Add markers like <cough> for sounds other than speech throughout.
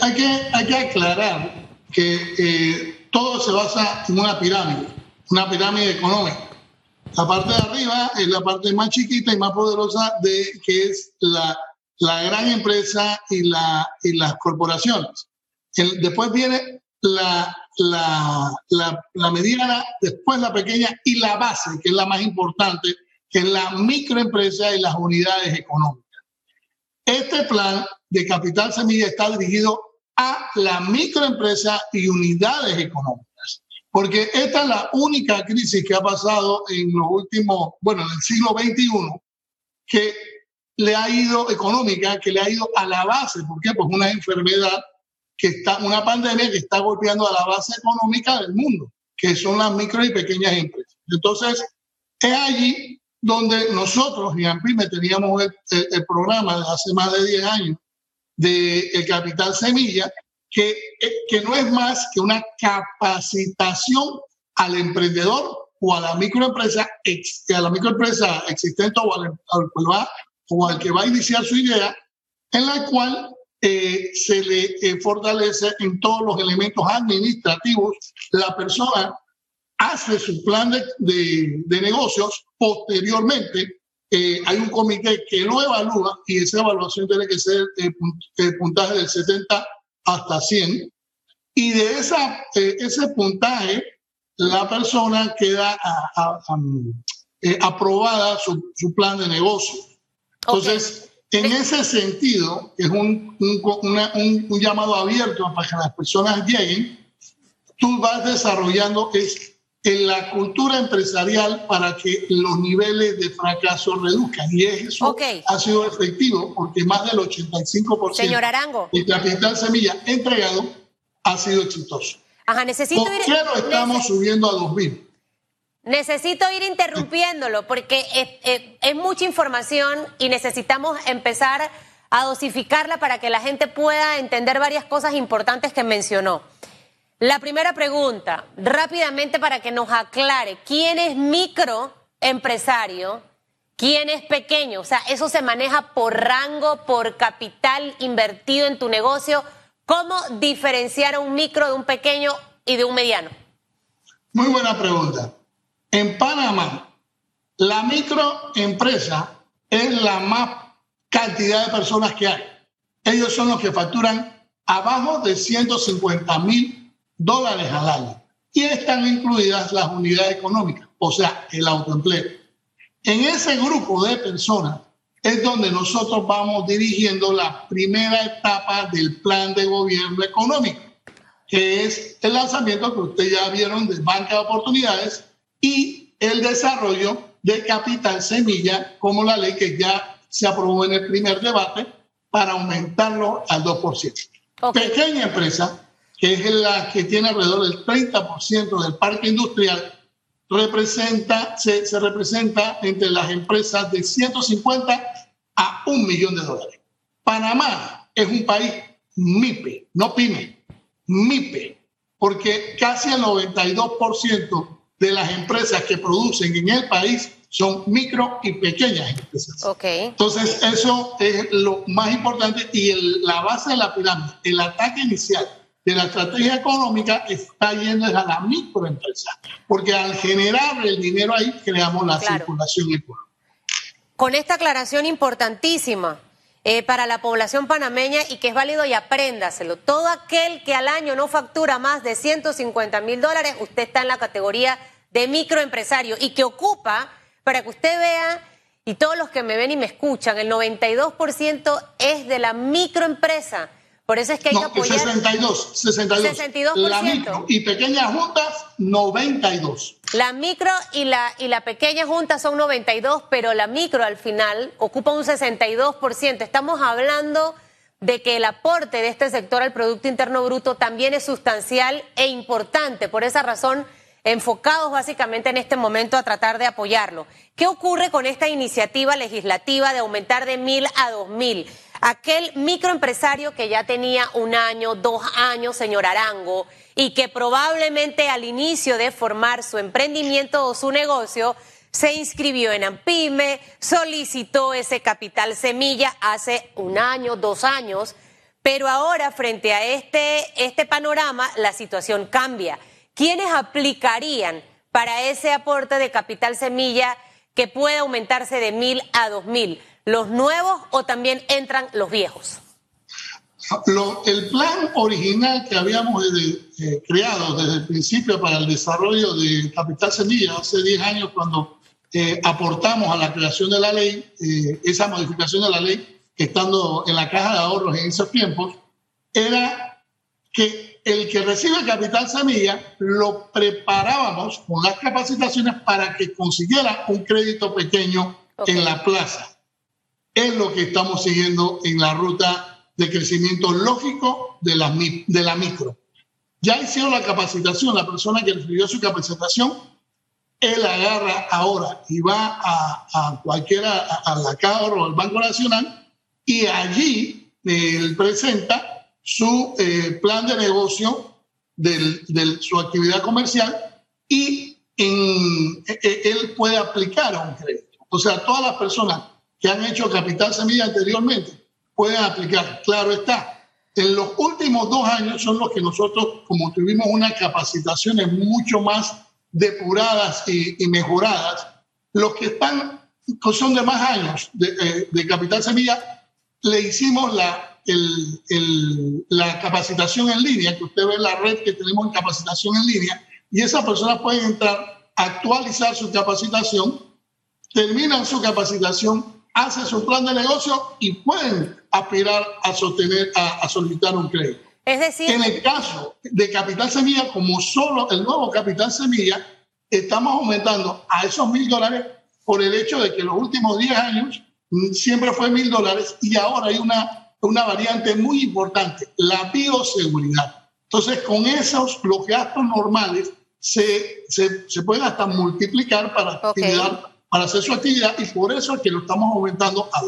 hay que, hay que aclarar que eh, todo se basa en una pirámide, una pirámide económica. La parte de arriba es la parte más chiquita y más poderosa de que es la, la gran empresa y, la, y las corporaciones. después viene la, la, la, la, mediana, después la pequeña y la base, que es la más importante, que es la microempresa y las unidades económicas. Este plan de capital semilla está dirigido a la microempresa y unidades económicas, porque esta es la única crisis que ha pasado en los últimos, bueno, en el siglo XXI, que le ha ido económica, que le ha ido a la base. ¿Por qué? Pues una enfermedad que está, una pandemia que está golpeando a la base económica del mundo, que son las micro y pequeñas empresas. Entonces, es allí donde nosotros en AMPIME teníamos el, programa de hace más de 10 años de el Capital Semilla, que, que no es más que una capacitación al emprendedor o a la microempresa, a la microempresa existente o al, al, o al que va a iniciar su idea, en la cual eh, se le eh, fortalece en todos los elementos administrativos. La persona hace su plan de, de, negocios, posteriormente eh, hay un comité que lo evalúa y esa evaluación tiene que ser el puntaje del 70 hasta 100. Y de esa, ese puntaje, la persona queda aprobada su, su plan de negocio. Entonces, en ese sentido, es un, un, llamado abierto para que las personas lleguen. Tú vas desarrollando es en la cultura empresarial para que los niveles de fracaso reduzcan. Y eso ha sido efectivo porque más del 85% Señor Arango. del capital semilla entregado ha sido exitoso. Ajá, necesito ¿Por qué lo estamos subiendo a 2000? Necesito ir interrumpiéndolo porque es, mucha información y necesitamos empezar a dosificarla para que la gente pueda entender varias cosas importantes que mencionó. La primera pregunta, rápidamente para que nos aclare, ¿quién es microempresario? ¿Quién es pequeño? O sea, eso se maneja por rango, por capital invertido en tu negocio. ¿Cómo diferenciar a un micro de un pequeño y de un mediano? Muy buena pregunta. En Panamá, la microempresa es la más cantidad de personas que hay. Ellos son los que facturan abajo de 150 mil dólares al año. Y están incluidas las unidades económicas, o sea, el autoempleo. En ese grupo de personas es donde nosotros vamos dirigiendo la primera etapa del plan de gobierno económico, que es el lanzamiento que ustedes ya vieron de Banca de Oportunidades, y el desarrollo de capital semilla, como la ley que ya se aprobó en el primer debate, para aumentarlo al 2%. Pequeña empresa, que es la que tiene alrededor del 30% del parque industrial, representa, se, se, representa entre las empresas de 150 a un millón de dólares. Panamá es un país MIPE, no PYME, MIPE, porque casi el 92% de las empresas que producen en el país son micro y pequeñas empresas. Okay. Entonces, eso es lo más importante y la base de la pirámide, el ataque inicial de la estrategia económica está yendo a la microempresa, porque al generar el dinero ahí creamos la circulación económica. Con esta aclaración importantísima, eh, para la población panameña y que es válido y apréndaselo. Todo aquel que al año no factura más de 150 mil dólares, usted está en la categoría de microempresario y que ocupa, para que usted vea, y todos los que me ven y me escuchan, el 92% es de la microempresa. Por eso es que hay que apoyar. 62, 62. 62%. La micro y pequeñas juntas, 92. La micro y la, y la pequeña junta son 92, pero la micro al final ocupa un 62%. Estamos hablando de que el aporte de este sector al Producto Interno Bruto también es sustancial e importante. Por esa razón, enfocados básicamente en este momento a tratar de apoyarlo. ¿Qué ocurre con esta iniciativa legislativa de aumentar de mil a dos mil? Aquel microempresario que ya tenía un año, dos años, señor Arango, y que probablemente al inicio de formar su emprendimiento o su negocio se inscribió en AMPIME, solicitó ese capital semilla hace un año, dos años, Pero ahora, frente a este, este panorama, la situación cambia. ¿Quiénes aplicarían para ese aporte de capital semilla que puede aumentarse de mil a dos mil? ¿Los nuevos o también entran los viejos? el plan original que habíamos eh, creado desde el principio para el desarrollo de Capital Semilla hace 10 años cuando eh, aportamos a la creación de la ley, eh, esa modificación de la ley que estando en la caja de ahorros en esos tiempos, era que el que recibe Capital Semilla lo preparábamos con las capacitaciones para que consiguiera un crédito pequeño en la plaza. Es lo que estamos siguiendo en la ruta de crecimiento lógico de la, de la micro. Ya hicieron la capacitación, la persona que recibió su capacitación, él agarra ahora y va a, a cualquiera, a, la CAOR o al Banco Nacional, y allí él presenta su eh, plan de negocio de su actividad comercial y e, e, él puede aplicar a un crédito. O sea, todas las personas que han hecho capital semilla anteriormente pueden aplicar. Claro está. En los últimos dos años son los que nosotros, como tuvimos unas capacitaciones mucho más depuradas y, mejoradas, los que están, son de más años de, eh, Capital Semilla, le hicimos la, el, la capacitación en línea, que usted ve la red que tenemos en capacitación en línea, y esas personas pueden entrar, actualizar su capacitación, terminan su capacitación hacen su plan de negocio y pueden aspirar a sostener, a, solicitar un crédito. Es decir, en el caso de Capital Semilla, como solo el nuevo Capital Semilla, estamos aumentando a esos mil dólares por el hecho de que los últimos 10 años siempre fue mil dólares y ahora hay una, una variante muy importante, la bioseguridad. Entonces, con esos, los gastos normales se, se, se pueden hasta multiplicar para actividad para hacer su actividad y por eso es que lo estamos aumentando a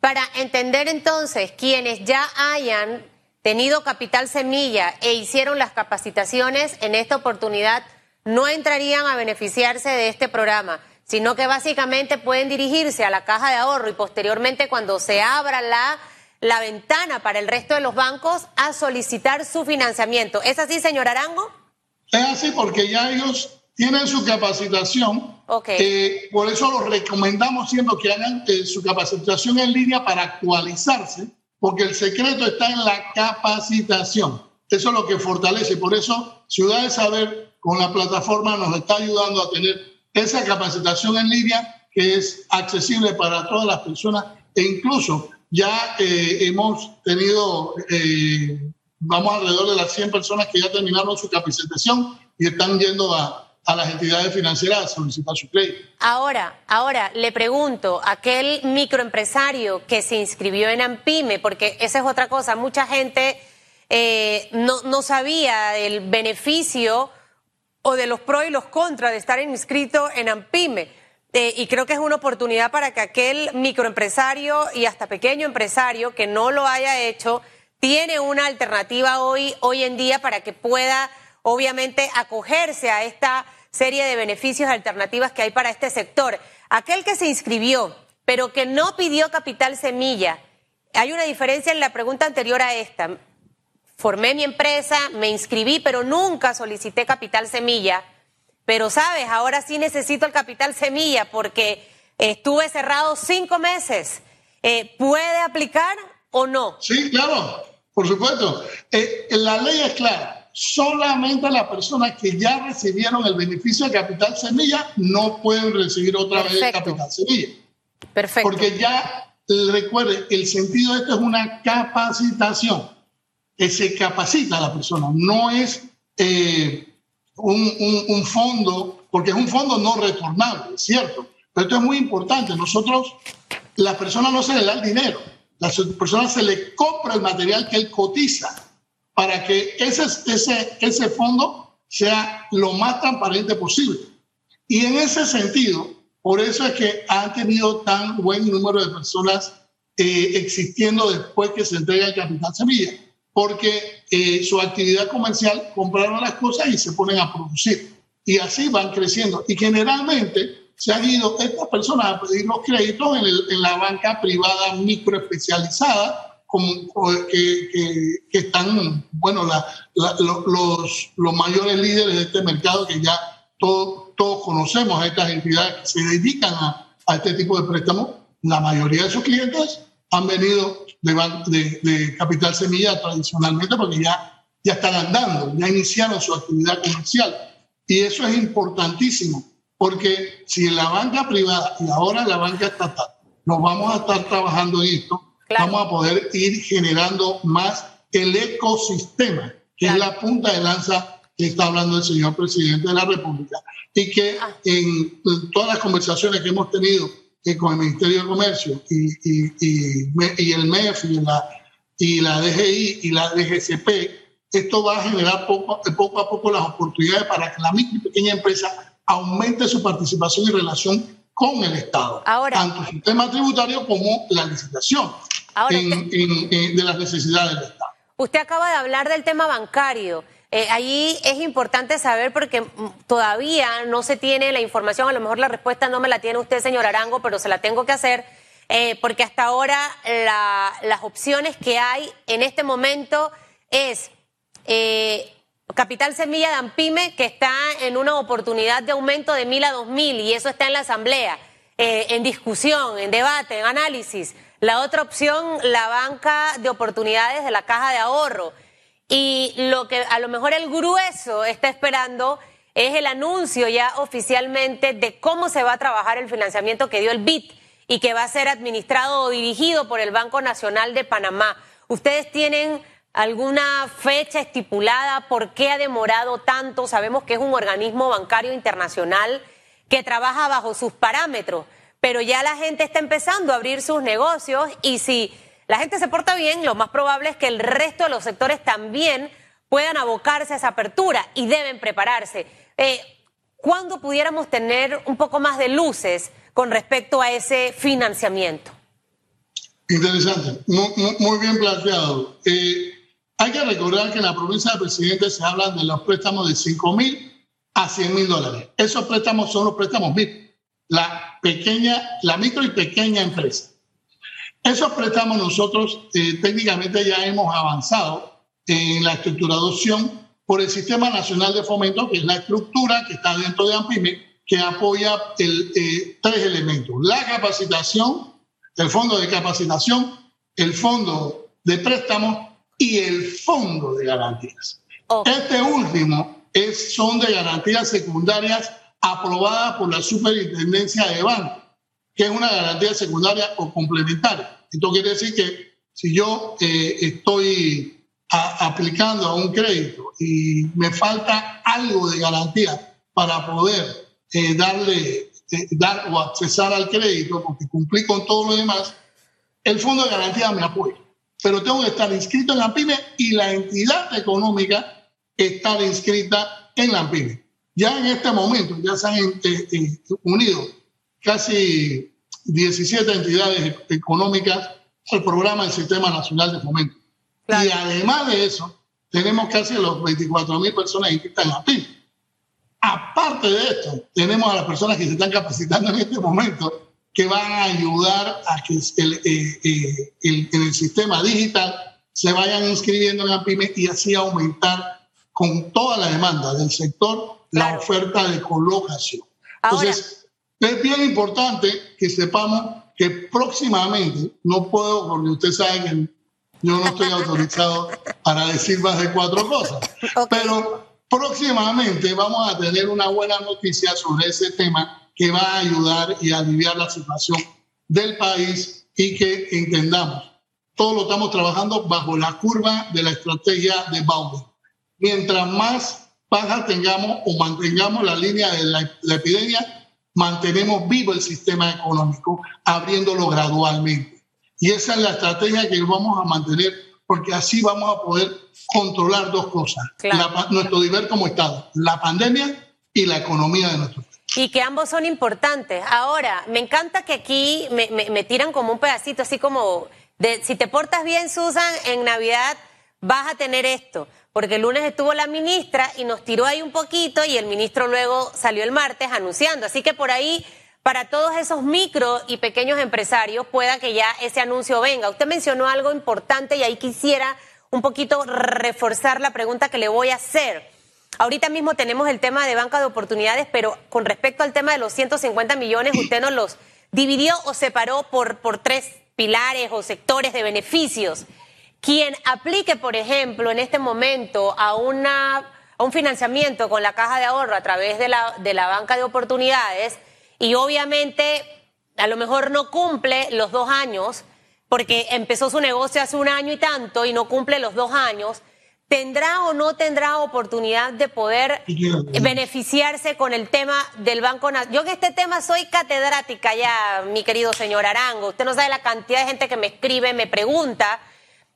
Para entender entonces, quienes ya hayan tenido capital semilla e hicieron las capacitaciones en esta oportunidad, no entrarían a beneficiarse de este programa, sino que básicamente pueden dirigirse a la caja de ahorro y posteriormente cuando se abra la, la ventana para el resto de los bancos a solicitar su financiamiento. ¿Es así, señor Arango? Es así porque ya ellos tienen su capacitación. Okay. por eso los recomendamos siempre que hagan eh, su capacitación en línea para actualizarse, porque el secreto está en la capacitación. Eso es lo que fortalece. Por eso Ciudad de Saber con la plataforma nos está ayudando a tener esa capacitación en línea que es accesible para todas las personas e incluso ya eh, hemos tenido, eh, vamos alrededor de las 100 personas que ya terminaron su capacitación y están yendo a, a las entidades financieras a solicitar su crédito. Ahora, ahora le pregunto, aquel microempresario que se inscribió en AMPIME, porque esa es otra cosa, mucha gente eh, no, no sabía del beneficio o de los pros y los contras de estar inscrito en AMPIME. Eh, y creo que es una oportunidad para que aquel microempresario y hasta pequeño empresario que no lo haya hecho, tiene una alternativa hoy, hoy en día para que pueda obviamente acogerse a esta serie de beneficios alternativas que hay para este sector. Aquel que se inscribió, pero que no pidió capital semilla, hay una diferencia en la pregunta anterior a esta. Formé mi empresa, me inscribí, pero nunca solicité capital semilla. Pero sabes, ahora sí necesito el capital semilla porque estuve cerrado cinco meses. Eh, ¿Puede aplicar o no? Sí, claro, por supuesto. Eh, la ley es clara solamente las personas que ya recibieron el beneficio de capital semilla no pueden recibir otra vez capital semilla. Perfecto. Porque ya, recuerde, el sentido de esto es una capacitación, que se capacita a la persona, no es eh, un, fondo, porque es un fondo no retornable, ¿cierto? Pero esto es muy importante. Nosotros, la persona no se le da el dinero, la persona se le compra el material que él cotiza para que ese, ese, ese fondo sea lo más transparente posible. Y en ese sentido, por eso es que han tenido tan buen número de personas eh, existiendo después que se entrega el capital semilla, porque eh, su actividad comercial compraron las cosas y se ponen a producir. Y así van creciendo. Y generalmente se han ido estas personas a pedir los créditos en, en la banca privada microespecializada como, que, que, están, bueno, la, los, los mayores líderes de este mercado que ya todos, todos conocemos a estas entidades que se dedican a, a este tipo de préstamos, la mayoría de sus clientes han venido de, de, Capital Semilla tradicionalmente porque ya, ya están andando, ya iniciaron su actividad comercial. Y eso es importantísimo, porque si en la banca privada y ahora en la banca estatal nos vamos a estar trabajando en esto, vamos a poder ir generando más el ecosistema, que es la punta de lanza que está hablando el señor presidente de la República. Y que ah. en, todas las conversaciones que hemos tenido con el Ministerio de Comercio y, y, y, el MEF y la, y la DGI y la DGCP, esto va a generar poco, poco a poco las oportunidades para que la micro y pequeña empresa aumente su participación y relación con el Estado, Ahora, tanto el sistema tributario como la licitación de las necesidades del Estado. Usted acaba de hablar del tema bancario. Eh, ahí es importante saber porque mm, todavía no se tiene la información, a lo mejor la respuesta no me la tiene usted, señor Arango, pero se la tengo que hacer, eh, porque hasta ahora las opciones que hay en este momento es eh, Capital Semilla de Ampime, que está en una oportunidad de aumento de mil a dos mil, y eso está en la Asamblea, en discusión, en debate, en análisis. La otra opción, la banca de oportunidades de la caja de ahorro. Y lo que a lo mejor el grueso está esperando es el anuncio ya oficialmente de cómo se va a trabajar el financiamiento que dio el BIT y que va a ser administrado o dirigido por el Banco Nacional de Panamá. ¿Ustedes tienen alguna fecha estipulada? ¿Por qué ha demorado tanto? Sabemos que es un organismo bancario internacional que trabaja bajo sus parámetros pero ya la gente está empezando a abrir sus negocios y si la gente se porta bien, lo más probable es que el resto de los sectores también puedan abocarse a esa apertura y deben prepararse. Eh, ¿Cuándo pudiéramos tener un poco más de luces con respecto a ese financiamiento? Interesante, muy, bien planteado. Eh, hay que recordar que en la provincia de Presidente se hablan de los préstamos de 5 mil a 100 mil dólares. Esos préstamos son los préstamos MIP la pequeña, la micro y pequeña empresa. Esos préstamos nosotros eh, técnicamente ya hemos avanzado en la estructuración por el Sistema Nacional de Fomento, que es la estructura que está dentro de AMPIME, que apoya el, eh, tres elementos. La capacitación, el fondo de capacitación, el fondo de préstamos y el fondo de garantías. Este último es, son de garantías secundarias aprobada por la Superintendencia de Banco, que es una garantía secundaria o complementaria. Esto quiere decir que si yo eh, estoy aplicando a un crédito y me falta algo de garantía para poder eh, darle eh, dar o accesar al crédito porque cumplí con todo lo demás, el fondo de garantía me apoya. Pero tengo que estar inscrito en la PYME y la entidad económica estar inscrita en la PYME. Ya en este momento ya se han eh, eh, unido casi 17 entidades económicas al programa del Sistema Nacional de Fomento. Y además de eso, tenemos casi los 24 mil personas inscritas en la PIB. Aparte de esto, tenemos a las personas que se están capacitando en este momento que van a ayudar a que el, eh, el, en el sistema digital se vayan inscribiendo en la PYME y así aumentar con toda la demanda del sector la oferta de colocación. Entonces, es bien importante que sepamos que próximamente, no puedo, porque usted sabe que yo no estoy autorizado <laughs> para decir más de cuatro cosas, pero próximamente vamos a tener una buena noticia sobre ese tema que va a ayudar y aliviar la situación del país y que entendamos. Todo lo estamos trabajando bajo la curva de la estrategia de Bauman. Mientras más baja tengamos o mantengamos la línea de la, epidemia, mantenemos vivo el sistema económico, abriéndolo gradualmente. Y esa es la estrategia que vamos a mantener, porque así vamos a poder controlar dos cosas, nuestro deber como Estado, la pandemia y la economía de nuestro país. Y que ambos son importantes. Ahora, me encanta que aquí me, me tiran como un pedacito, así como de si te portas bien, Susan, en Navidad vas a tener esto porque el lunes estuvo la ministra y nos tiró ahí un poquito y el ministro luego salió el martes anunciando. Así que por ahí para todos esos micro y pequeños empresarios pueda que ya ese anuncio venga. Usted mencionó algo importante y ahí quisiera un poquito reforzar la pregunta que le voy a hacer. Ahorita mismo tenemos el tema de banca de oportunidades, pero con respecto al tema de los 150 millones, usted nos los dividió o separó por, por tres pilares o sectores de beneficios. Quien aplique, por ejemplo, en este momento a, una, a un financiamiento con la caja de ahorro a través de la, de la banca de oportunidades y obviamente a lo mejor no cumple los dos años, porque empezó su negocio hace un año y tanto y no cumple los dos años, ¿tendrá o no tendrá oportunidad de poder beneficiarse con el tema del Banco Nacional? Yo en este tema soy catedrática ya, mi querido señor Arango. Usted no sabe la cantidad de gente que me escribe, me pregunta.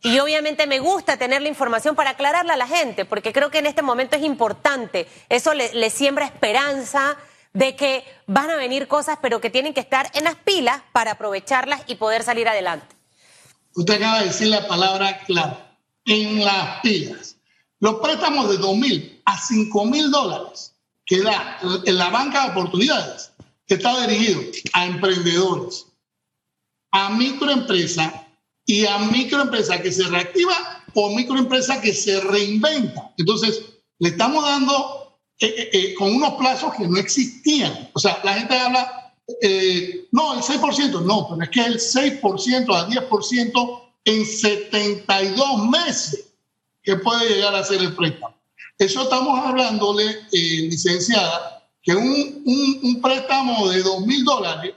Y obviamente me gusta tener la información para aclararla a la gente, porque creo que en este momento es importante. Eso le, siembra esperanza de que van a venir cosas, pero que tienen que estar en las pilas para aprovecharlas y poder salir adelante. Usted acaba de decir la palabra clave en las pilas. Los préstamos de 2 mil a 5 mil dólares que da la banca de oportunidades está dirigido a emprendedores, a microempresas y a microempresas que se reactiva o microempresas que se reinventa. Entonces, le estamos dando eh, eh, eh, con unos plazos que no existían. O sea, la gente habla, no, el 6%, no, pero es que el 6% al 10% en 72 meses que puede llegar a ser el préstamo. Eso estamos hablándole, licenciada, que un, un, préstamo de 2 mil dólares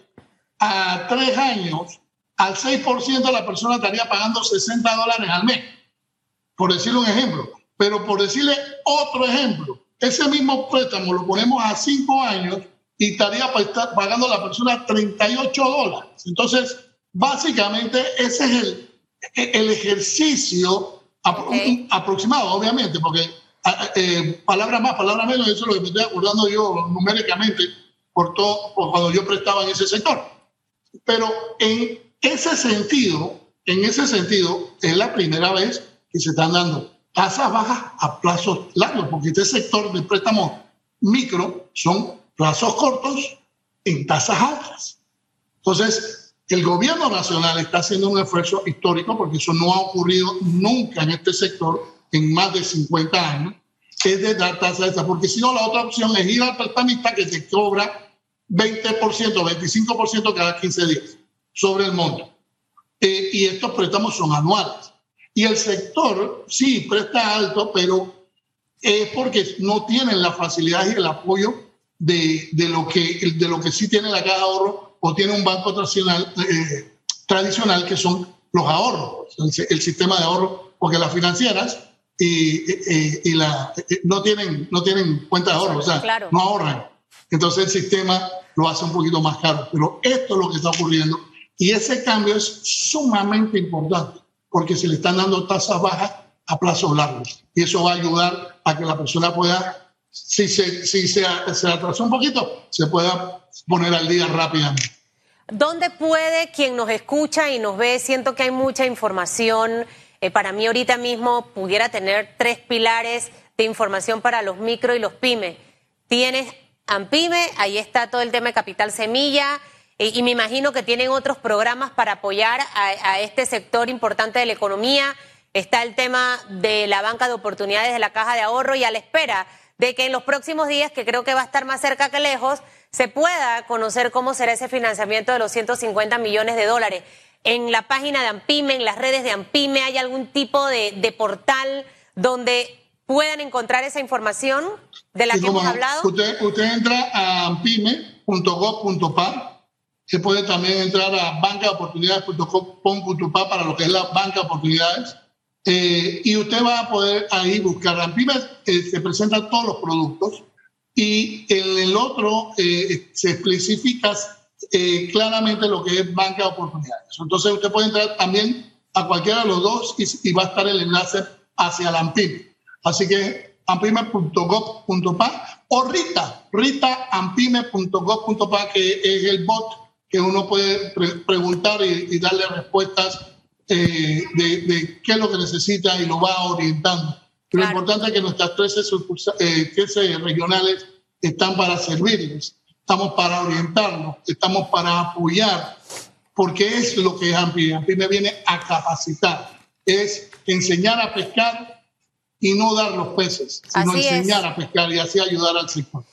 a tres años, al 6% la persona estaría pagando 60 dólares al mes, por decirle un ejemplo. Pero por decirle otro ejemplo, ese mismo préstamo lo ponemos a cinco años y estaría pagando la persona 38 dólares. Entonces, básicamente ese es el, el ejercicio aproximado, obviamente, porque eh, palabra más, palabra menos, eso es lo que me estoy acordando yo numéricamente por todo, por cuando yo prestaba en ese sector. Pero en ese sentido, en ese sentido, es la primera vez que se están dando tasas bajas a plazos largos, porque este sector de préstamos micro son plazos cortos en tasas altas. Entonces, el gobierno nacional está haciendo un esfuerzo histórico, porque eso no ha ocurrido nunca en este sector en más de 50 años, es de dar tasa de esa, porque si no, la otra opción es ir al prestamista que te cobra 20%, 25% cada 15 días sobre el monto. Eh, y estos préstamos son anuales. Y el sector sí presta alto, pero es porque no tienen la facilidad y el apoyo de, de, lo, que, de lo que sí tiene la caja de ahorro o tiene un banco tradicional, eh, tradicional que son los ahorros, el, sistema de ahorro, porque las financieras y, y, la, eh, no, tienen, no tienen cuenta de ahorro, o sea, no ahorran. Entonces el sistema lo hace un poquito más caro. Pero esto es lo que está ocurriendo y ese cambio es sumamente importante porque se le están dando tasas bajas a plazos largos y eso va a ayudar a que la persona pueda si se, si se, se atrasó un poquito, se pueda poner al día rápidamente. ¿Dónde puede quien nos escucha y nos ve? Siento que hay mucha información. Eh, para mí ahorita mismo pudiera tener tres pilares de información para los micro y los pymes. Tienes AMPYME, ahí está todo el tema de Capital Semilla, y me imagino que tienen otros programas para apoyar a, a este sector importante de la economía. Está el tema de la banca de oportunidades de la caja de ahorro y a la espera de que en los próximos días, que creo que va a estar más cerca que lejos, se pueda conocer cómo será ese financiamiento de los 150 millones de dólares. En la página de AMPIME, en las redes de AMPIME, ¿hay algún tipo de, portal donde puedan encontrar esa información de la que hemos hablado? Usted, usted entra a ampime.gov.pa, se puede también entrar a bancaoportunidades.com.pa para lo que es la banca de oportunidades eh, y usted va a poder ahí buscar. En eh, se presentan todos los productos y en el otro eh, se especifica eh, claramente lo que es banca de oportunidades. Entonces usted puede entrar también a cualquiera de los dos y, va a estar el enlace hacia la AMPIME. Así que ampime.gov.pa o Rita, ritaampime.gov.pa, que es el bot que uno puede preguntar y, darle respuestas eh, de, qué es lo que necesita y lo va orientando. Lo importante es que nuestras 13, eh, regionales están para servirles, estamos para orientarnos, estamos para apoyar, porque es lo que es AMPI. AMPI me viene a capacitar, es enseñar a pescar y no dar los peces, sino enseñar a pescar y así ayudar al sector.